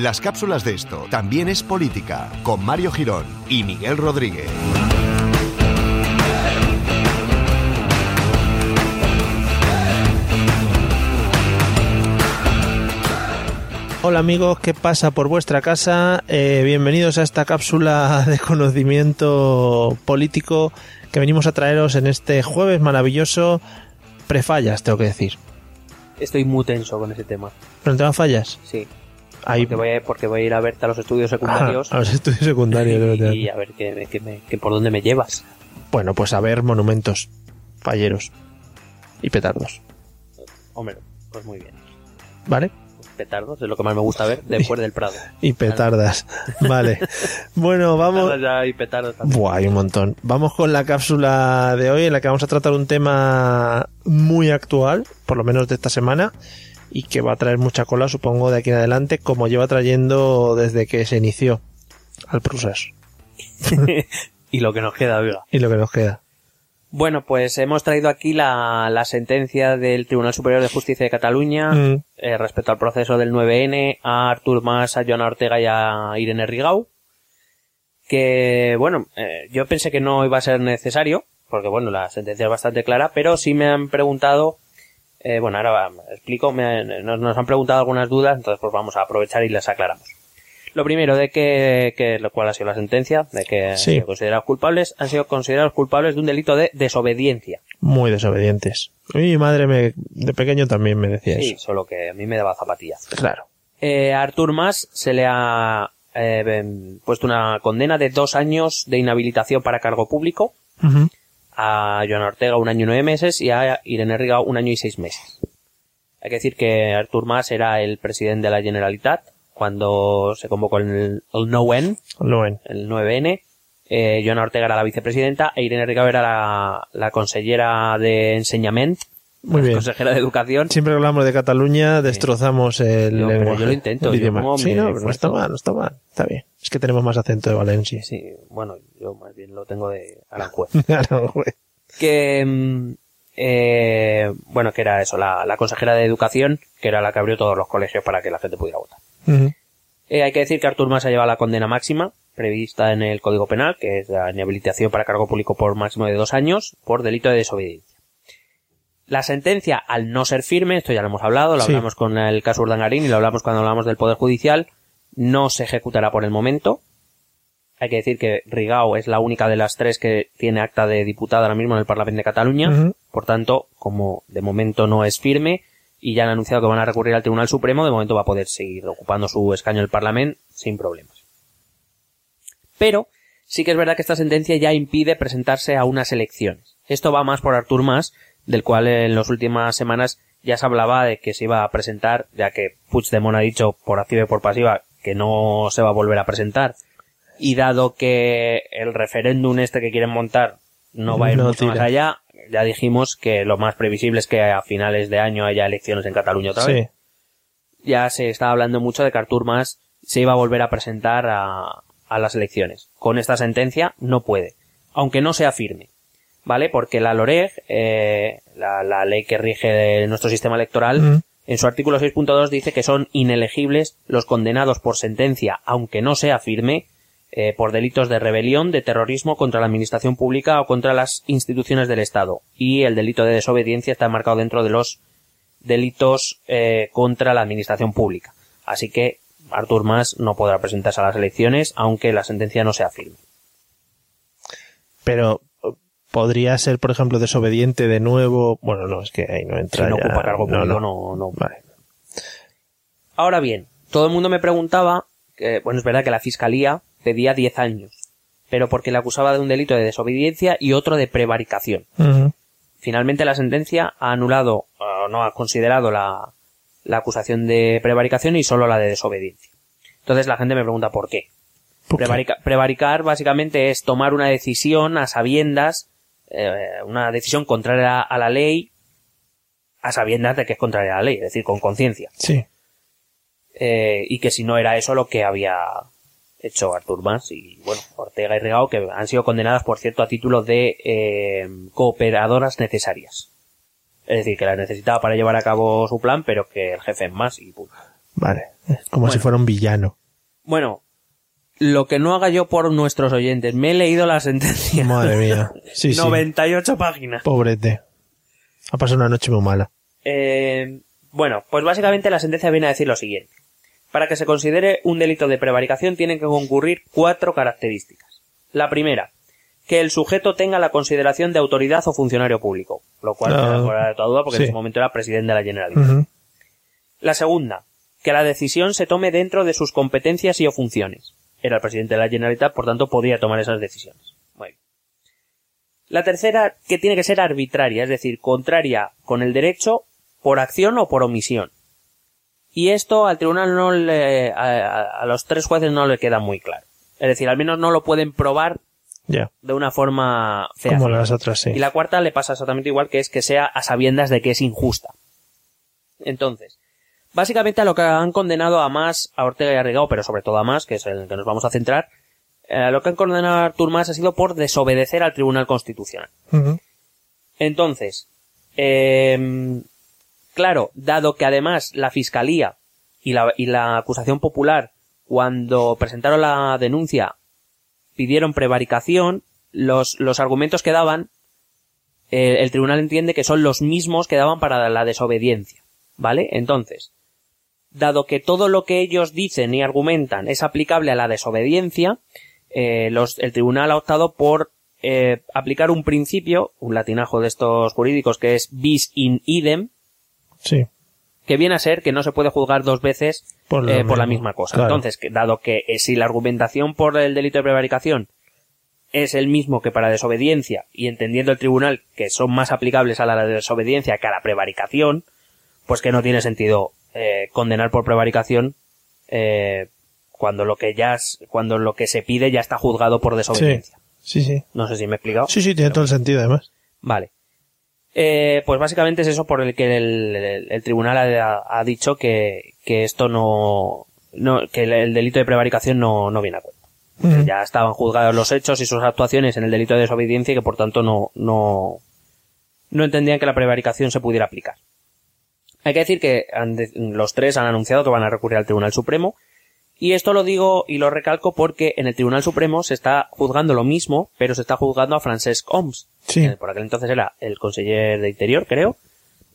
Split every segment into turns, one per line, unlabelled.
Las cápsulas de esto también es política con Mario Girón y Miguel Rodríguez.
Hola amigos, ¿qué pasa por vuestra casa? Eh, bienvenidos a esta cápsula de conocimiento político que venimos a traeros en este jueves maravilloso. Prefallas, tengo que decir.
Estoy muy tenso con ese tema.
¿Pero te fallas?
Sí.
Ahí,
Porque voy, a, porque voy a ir a verte a los estudios secundarios
a los estudios secundarios. tener.
y a ver qué, qué me- por dónde me llevas.
Bueno, pues a ver monumentos, falleros y petardos,
Hombre, pues muy bien.
¿vale?
Petardos es lo que más me gusta ver después del Prado.
Y petardas, vale. Bueno, vamos...
Ya y petardos también.
Buah, hay un montón. Vamos con la cápsula de hoy en la que vamos a tratar un tema muy actual, por lo menos de esta semana, y que va a traer mucha cola, supongo, de aquí en adelante, como lleva trayendo desde que se inició al Prusas.
y lo que nos queda, oiga.
Y lo que nos queda.
Bueno, pues hemos traído aquí la, la sentencia del Tribunal Superior de Justicia de Cataluña
Mm,
eh, respecto al proceso del 9N a Artur Mas, a Joana Ortega y a Irene Rigau. Que, bueno, eh, yo pensé que no iba a ser necesario, porque bueno, la sentencia es bastante clara, pero sí me han preguntado, eh, bueno, ahora explico, me- nos, nos han preguntado algunas dudas, entonces pues vamos a aprovechar y las aclaramos. Lo primero, de que, que lo cual ha sido la sentencia, de que
Sí.
han sido considerados culpables, han sido considerados culpables de un delito de desobediencia.
muy desobedientes. Mi madre me, de pequeño también me decía
Sí,
eso.
solo que a mí me daba zapatillas.
Claro.
Eh, a Artur Mas se le ha eh, puesto una condena de dos años de inhabilitación para cargo público. A Joan Ortega un año y nueve meses y a Irene Rigau un año y seis meses. Hay que decir que Artur Mas era el presidente de la Generalitat cuando se convocó el, el NOEN, el 9N. Eh, Joana Ortega era la vicepresidenta e Irene Rigau era la, la consellera de enseñamiento,
Muy bien.
consejera de educación.
Siempre que hablamos de Cataluña destrozamos el
Yo-
lenguaje,
yo lo intento,
el
yo
Sí, no, pero no está mal, no está mal. Está bien. Es que tenemos más acento de Valencia.
Sí, bueno, yo más bien lo tengo de Aranjuez.
Güey.
que mm, eh, bueno que era eso la, la consejera de educación que era la que abrió todos los colegios para que la gente pudiera votar
Ujú.
Eh, hay que decir que Artur Mas ha llevado la condena máxima prevista en el Código Penal que es la inhabilitación para cargo público por máximo de dos años por delito de desobediencia la sentencia al no ser firme esto ya lo hemos hablado lo
Sí.
hablamos con el caso Urdangarín y lo hablamos cuando hablamos del Poder Judicial no se ejecutará por el momento hay que decir que Rigau es la única de las tres que tiene acta de diputada ahora mismo en el Parlamento de Cataluña. Por tanto, como de momento no es firme y ya han anunciado que van a recurrir al Tribunal Supremo, de momento va a poder seguir ocupando su escaño en el Parlamento sin problemas. Pero sí que es verdad que esta sentencia ya impide presentarse a unas elecciones. Esto va más por Artur Mas, del cual en las últimas semanas ya se hablaba de que se iba a presentar, ya que Puigdemont ha dicho por activa y por pasiva que no se va a volver a presentar. Y dado que el referéndum este que quieren montar no va a ir
No
mucho más allá, ya dijimos que lo más previsible es que a finales de año haya elecciones en Cataluña otra vez
Sí.
ya se estaba hablando mucho de que Artur Mas se iba a volver a presentar a, a las elecciones. Con esta sentencia no puede, aunque no sea firme, ¿vale? Porque la LOREG, eh, la, la ley que rige nuestro sistema electoral, en su artículo 6.2 dice que son inelegibles los condenados por sentencia, aunque no sea firme, eh, por delitos de rebelión, de terrorismo contra la administración pública o contra las instituciones del Estado. Y el delito de desobediencia está marcado dentro de los delitos eh, contra la administración pública. Así que Artur Mas no podrá presentarse a las elecciones, aunque la sentencia no sea firme.
Pero podría ser, por ejemplo, desobediente de nuevo. Bueno, no, es que ahí no
Si
entra.
no
ya.
ocupa cargo
No,
público,
no.
no, no.
Vale.
Ahora bien, todo el mundo me preguntaba, bueno, es verdad que la fiscalía pedía 10 años. pero porque le acusaba de un delito de desobediencia y otro de prevaricación. Finalmente la sentencia ha anulado, o no ha considerado la, la acusación de prevaricación y solo la de desobediencia. Entonces la gente me pregunta por qué.
¿Por qué?
Prevarica- prevaricar básicamente es tomar una decisión a sabiendas, eh, una decisión contraria a la ley, a sabiendas de que es contraria a la ley, es decir, con conciencia.
Sí.
Eh, y que si no era eso lo que había hecho Artur Mas y, bueno, Ortega y Rigao, que han sido condenadas, por cierto, a título de eh, cooperadoras necesarias. Es decir, que las necesitaba para llevar a cabo su plan, pero que el jefe es más y punto.
Vale. Como si fuera un villano.
Bueno, lo que no haga yo por nuestros oyentes, me he leído la sentencia.
Madre mía. Sí, sí.
98 páginas.
Pobrete. Ha pasado una noche muy mala.
Eh, bueno, pues básicamente la sentencia viene a decir lo siguiente. Para que se considere un delito de prevaricación tienen que concurrir cuatro características. La primera, que el sujeto tenga la consideración de autoridad o funcionario público, lo cual queda fuera de toda duda porque
sí.
en ese momento era presidente de la Generalitat. La segunda, que la decisión se tome dentro de sus competencias y o funciones. Era el presidente de la Generalitat, por tanto podía tomar esas decisiones. Muy bien. La tercera, que tiene que ser arbitraria, es decir, contraria con el derecho por acción o por omisión. Y esto al tribunal no le, a, los tres jueces no le queda muy claro. Es decir, al menos no lo pueden probar de una forma fea.
Como las otras, sí.
Y la cuarta le pasa exactamente igual, que es que sea a sabiendas de que es injusta. Entonces, básicamente a lo que han condenado a más, a Ortega y a Rigao, pero sobre todo a más, que es el que nos vamos a centrar, eh, lo que han condenado a Artur Mas ha sido por desobedecer al Tribunal Constitucional. Entonces, em, claro, dado que además la Fiscalía y la, y la acusación popular, cuando presentaron la denuncia, pidieron prevaricación, los, los argumentos que daban, eh, el tribunal entiende que son los mismos que daban para la desobediencia. ¿Vale? Entonces, dado que todo lo que ellos dicen y argumentan es aplicable a la desobediencia, eh, los, el tribunal ha optado por eh, aplicar un principio, un latinajo de estos jurídicos que es bis in idem,
Sí.
que viene a ser que no se puede juzgar dos veces
Por
eh, por la misma cosa.
Claro.
Entonces, dado que eh, si la argumentación por el delito de prevaricación es el mismo que para desobediencia y entendiendo el tribunal que son más aplicables a la desobediencia que a la prevaricación, pues que no tiene sentido eh, condenar por prevaricación eh, cuando lo que ya es- cuando lo que se pide ya está juzgado por desobediencia.
Sí, sí.
No sé si me he explicado.
Sí, sí, tiene todo el sentido, además.
Vale. Eh, pues básicamente es eso por el que el, el- el tribunal ha, ha dicho que, que esto no, no, que el, el delito de prevaricación no, no viene a cuenta. Ya estaban juzgados los hechos y sus actuaciones en el delito de desobediencia y que por tanto no, no, no entendían que la prevaricación se pudiera aplicar. Hay que decir que han de- los tres han anunciado que van a recurrir al Tribunal Supremo y esto lo digo y lo recalco porque en el Tribunal Supremo se está juzgando lo mismo, pero se está juzgando a Francesc Homs,
Sí.
eh, por aquel entonces era el conseller de Interior, creo,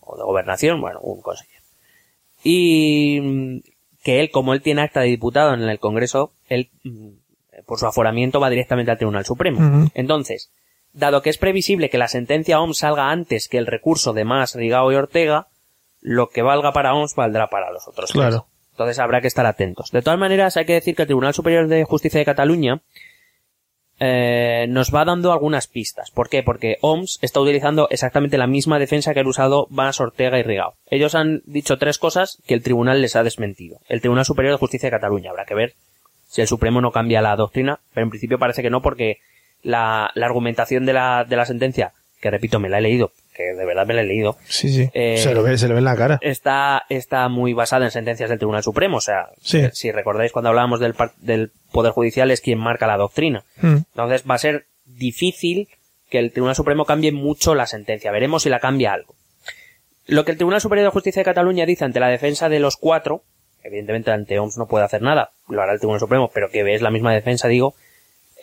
o de Gobernación, bueno, un conseller. Y mm, que él, como él tiene acta de diputado en el Congreso, él, mm, por su aforamiento, va directamente al Tribunal Supremo. Entonces, dado que es previsible que la sentencia OMS salga antes que el recurso de Mas, Rigao y Ortega, lo que valga para OMS valdrá para los otros. tres.
Claro.
Entonces habrá que estar atentos. De todas maneras, hay que decir que el Tribunal Superior de Justicia de Cataluña eh, nos va dando algunas pistas. ¿Por qué? Porque OMS está utilizando exactamente la misma defensa que han usado Mas, Ortega y Rigao. Ellos han dicho tres cosas que el tribunal les ha desmentido. El Tribunal Superior de Justicia de Cataluña. Habrá que ver si el Supremo no cambia la doctrina, pero en principio parece que no porque la, la argumentación de la, de la sentencia, que repito, me la he leído, que de verdad me la he leído,
Sí, sí.
Eh,
se, lo ve, se le ve en la cara.
está, está muy basada en sentencias del Tribunal Supremo. O sea,
Sí.
si recordáis cuando hablábamos del, del Poder Judicial es quien marca la doctrina.
Mm.
Entonces va a ser difícil que el Tribunal Supremo cambie mucho la sentencia. Veremos si la cambia algo. Lo que el Tribunal Superior de Justicia de Cataluña dice ante la defensa de los cuatro, evidentemente ante OMS no puede hacer nada, lo hará el Tribunal Supremo, pero que es la misma defensa, digo,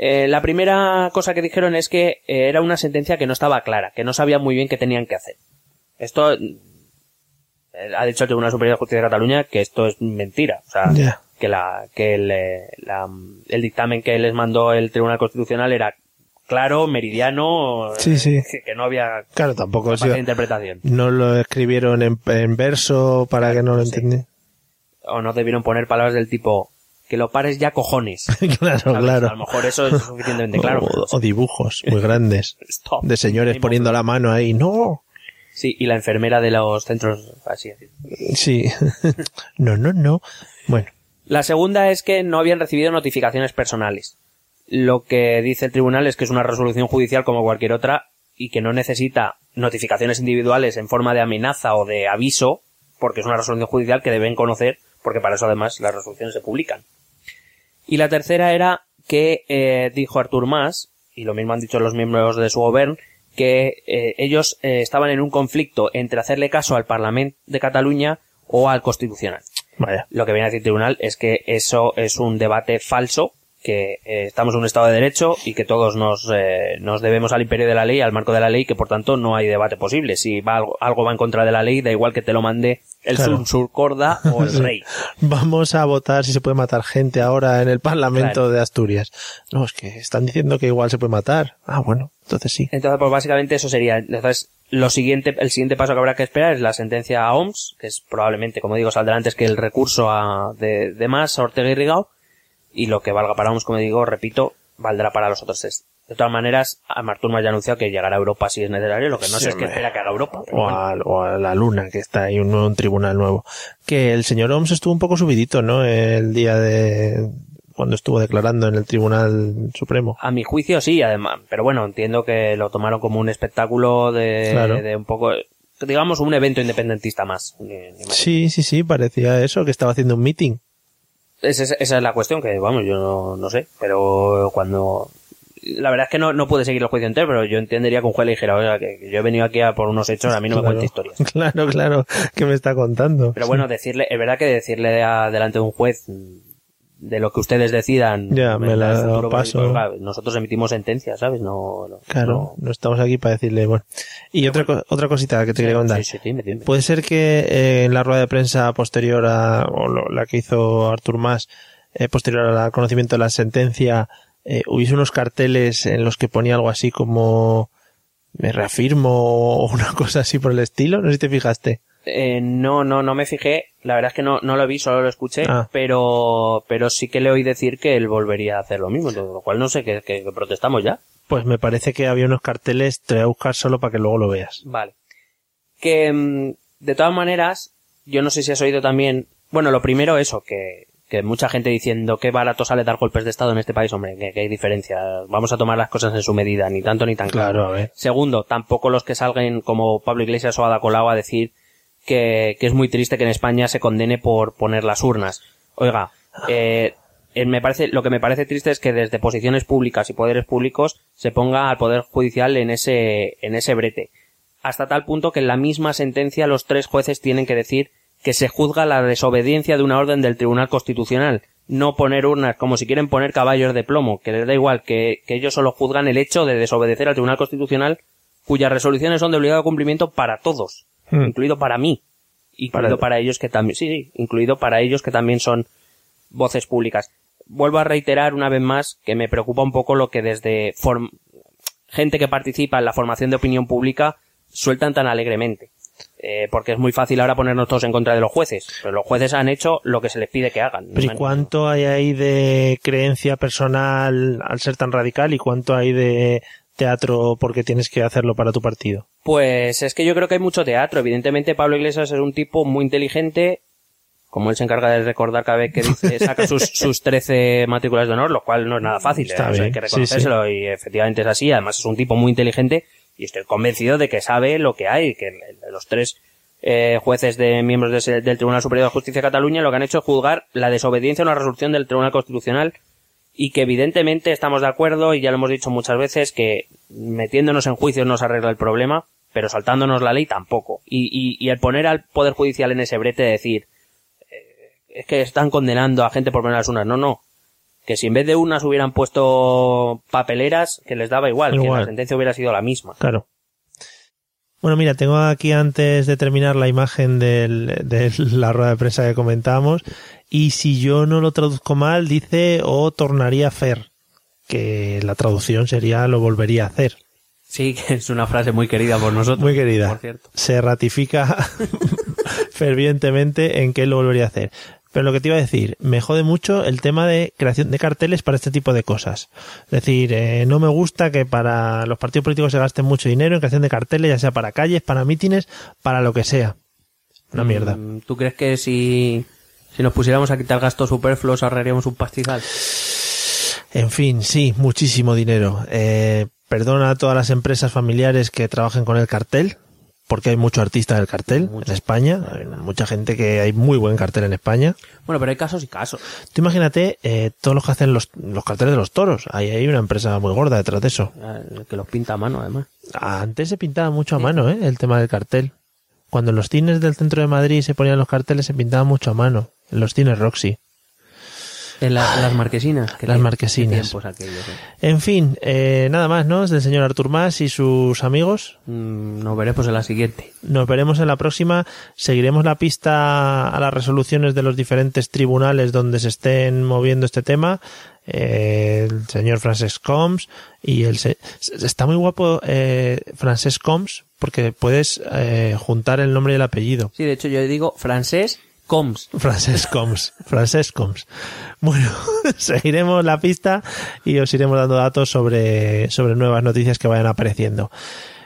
eh, la primera cosa que dijeron es que eh, era una sentencia que no estaba clara, que no sabían muy bien qué tenían que hacer. Esto eh, ha dicho el Tribunal Superior de Justicia de Cataluña que esto es mentira. O sea, que la que el, la- el dictamen que les mandó el Tribunal Constitucional era claro, meridiano,
Sí, sí.
que, no había
Claro, tampoco sí,
interpretación.
no lo escribieron en, en verso para que no lo
Sí.
entendiera.
O no debieron poner palabras del tipo que lo pares ya cojones.
claro,
¿sabes?
claro.
A lo mejor eso es suficientemente claro.
O, o dibujos muy grandes.
Stop.
De señores poniendo la mano ahí. ¡No!
Sí, y la enfermera de los centros, así decir.
Sí. no, no, no. Bueno.
La segunda es que no habían recibido notificaciones personales. Lo que dice el tribunal es que es una resolución judicial como cualquier otra y que no necesita notificaciones individuales en forma de amenaza o de aviso, porque es una resolución judicial que deben conocer, porque para eso además las resoluciones se publican. Y la tercera era que eh, dijo Artur Mas, y lo mismo han dicho los miembros de su gobierno, que eh, ellos eh, estaban en un conflicto entre hacerle caso al Parlamento de Cataluña o al Constitucional.
Vaya.
Lo que viene a decir el tribunal es que eso es un debate falso, que eh, estamos en un Estado de Derecho y que todos nos, eh, nos debemos al imperio de la ley, al marco de la ley, que por tanto no hay debate posible. Si va algo, algo va en contra de la ley, da igual que te lo mande el
Claro.
sur, surcorda o el rey.
Vamos a votar si se puede matar gente ahora en el Parlamento
Claro.
de Asturias. No, es que están diciendo que igual se puede matar. Ah, bueno, entonces sí.
Entonces, pues básicamente eso sería. Entonces, lo siguiente, el siguiente paso que habrá que esperar es la sentencia a OMS, que es probablemente, como digo, saldrá antes que el recurso a, de, de más a Ortega y Rigao, y lo que valga para OMS, como digo, repito, valdrá para los otros. De todas maneras, a Martur ya ha anunciado que llegará a Europa si es necesario, lo que no
Sí,
sé es que espera que haga Europa.
O a, o a la luna, que está ahí un, nuevo- un tribunal nuevo. Que el señor Oms estuvo un poco subidito, ¿no? El día de cuando estuvo declarando en el Tribunal Supremo.
A mi juicio sí, además, pero bueno, entiendo que lo tomaron como un espectáculo de,
Claro.
de un poco, digamos, un evento independentista más.
Sí, sí, sí, parecía eso, que estaba haciendo un meeting.
Esa es, esa es la cuestión que, vamos, yo no, no sé, pero cuando... La verdad es que no, no pude seguir el juicio entero, pero yo entendería que un juez le dijera, oiga, que, yo he venido aquí a por unos hechos, a mí no me cuente historias.
Claro, claro, que me está contando.
Pero bueno, decirle, es verdad que decirle a- delante de un juez mm, de lo que ustedes decidan,
Ya, me la
futuro
paso.
claro, nosotros emitimos sentencias, ¿sabes? No, no-
Claro,
no-
no estamos aquí para decirle, bueno. Y otra, otra cosita que te quería contar.
Sí, sí, dime, dime.
Puede ser que eh, en la rueda de prensa posterior a, o lo- la que hizo Artur Mas, eh, posterior al conocimiento de la sentencia, eh, hubiese unos carteles en los que ponía algo así como me reafirmo o una cosa así por el estilo. No sé si te fijaste.
Eh, no, no, no me fijé. La verdad es que no, no lo vi, solo lo escuché.
Ah.
Pero, pero sí que le oí decir que él volvería a hacer lo mismo. lo cual no sé, que, que- que protestamos ya.
Pues me parece que había unos carteles, te voy a buscar solo para que luego lo veas.
Vale. Que, mm, de todas maneras, yo no sé si has oído también, bueno, lo primero eso, que, que mucha gente diciendo qué barato sale dar golpes de Estado en este país, hombre, que, que hay diferencia. Vamos a tomar las cosas en su medida, ni tanto ni tan claro. Segundo, tampoco los que salgan como Pablo Iglesias o Ada Colau a decir que, que es muy triste que en España se condene por poner las urnas. Oiga, eh, eh, me parece, lo que me parece triste es que desde posiciones públicas y poderes públicos se ponga al Poder Judicial en ese, en ese brete. Hasta tal punto que en la misma sentencia los tres jueces tienen que decir que se juzga la desobediencia de una orden del Tribunal Constitucional. No poner urnas como si quieren poner caballos de plomo, que les da igual, que, que ellos solo juzgan el hecho de desobedecer al Tribunal Constitucional cuyas resoluciones son de obligado cumplimiento para todos,
Hmm.
incluido para mí, incluido
Para-
para, ellos que también, sí, sí, incluido para ellos que también son voces públicas. Vuelvo a reiterar una vez más que me preocupa un poco lo que desde gente que participa en la formación de opinión pública sueltan tan alegremente. Eh, porque es muy fácil ahora ponernos todos en contra de los jueces, pero los jueces han hecho lo que se les pide que hagan.
Pero ¿y cuánto hay ahí de creencia personal al ser tan radical y cuánto hay de teatro porque tienes que hacerlo para tu partido?
Pues es que yo creo que hay mucho teatro. Evidentemente Pablo Iglesias es un tipo muy inteligente, como él se encarga de recordar cada vez que dice, saca sus, sus 13 matrículas de honor, lo cual no es nada fácil. ¿eh? O sea, hay que
sí,
reconocérselo y efectivamente es así. Además es un tipo muy inteligente y estoy convencido de que sabe lo que hay, que los tres eh, jueces de miembros del Tribunal Superior de Justicia de Cataluña lo que han hecho es juzgar la desobediencia a una resolución del Tribunal Constitucional y que evidentemente estamos de acuerdo y ya lo hemos dicho muchas veces que metiéndonos en juicios no se arregla el problema, pero saltándonos la ley tampoco. Y, y, y el poner al Poder Judicial en ese brete de decir eh, es que están condenando a gente por poner las urnas. No, no. Que si en vez de unas hubieran puesto papeleras, que les daba igual, que la sentencia hubiera sido la misma.
Claro. Bueno, mira, tengo aquí antes de terminar la imagen del- de la rueda de prensa que comentábamos y si yo no lo traduzco mal dice o tornaría a hacer, que la traducción sería lo volvería a hacer.
Sí, que es una frase muy querida por nosotros.
Muy querida.
Por cierto.
Se ratifica fervientemente en que lo volvería a hacer. Pero lo que te iba a decir, me jode mucho el tema de creación de carteles para este tipo de cosas. Es decir, eh, no me gusta que para los partidos políticos se gasten mucho dinero en creación de carteles, ya sea para calles, para mítines, para lo que sea. Una mierda.
Mm, ¿Tú crees que si, si nos pusiéramos a quitar gastos superfluos ahorraríamos un pastizal?
En fin, sí, muchísimo dinero. Eh, perdona a todas las empresas familiares que trabajen con el cartel, porque hay mucho artista del cartel en España. Hay mucha gente que hay muy buen cartel en España.
Bueno, pero hay casos y casos.
Tú imagínate eh, todos los que hacen los, los carteles de los toros. Ahí hay una empresa muy gorda detrás de eso.
Eh, Que los pinta a mano, además.
Antes se pintaba mucho a mano, ¿eh? El tema del cartel. Cuando en los cines del centro de Madrid se ponían los carteles, se pintaba mucho a mano. En los cines Roxy.
En la- las marquesinas. ¿Qué
Las marquesinas.
aquellos, eh.
En fin, eh, nada más, ¿no? Es del señor Artur Mas y sus amigos.
Mm, nos veremos en la siguiente.
Nos veremos en la próxima. Seguiremos la pista a las resoluciones de los diferentes tribunales donde se estén moviendo este tema. Eh, el señor Frances Combs y el se- está muy guapo eh, Frances Combs porque puedes eh, juntar el nombre y el apellido.
Sí, de hecho yo digo francés coms.
Frances Combs, Frances Combs. Bueno, seguiremos la pista y os iremos dando datos sobre, sobre nuevas noticias que vayan apareciendo.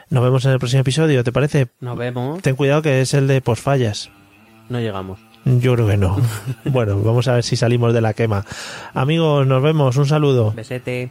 Nos vemos en el próximo episodio, ¿te parece?
Nos vemos.
Ten cuidado que es el de posfallas.
No llegamos.
Yo creo que no. bueno, vamos a ver si salimos de la quema. Amigos, nos vemos. Un saludo.
Besete.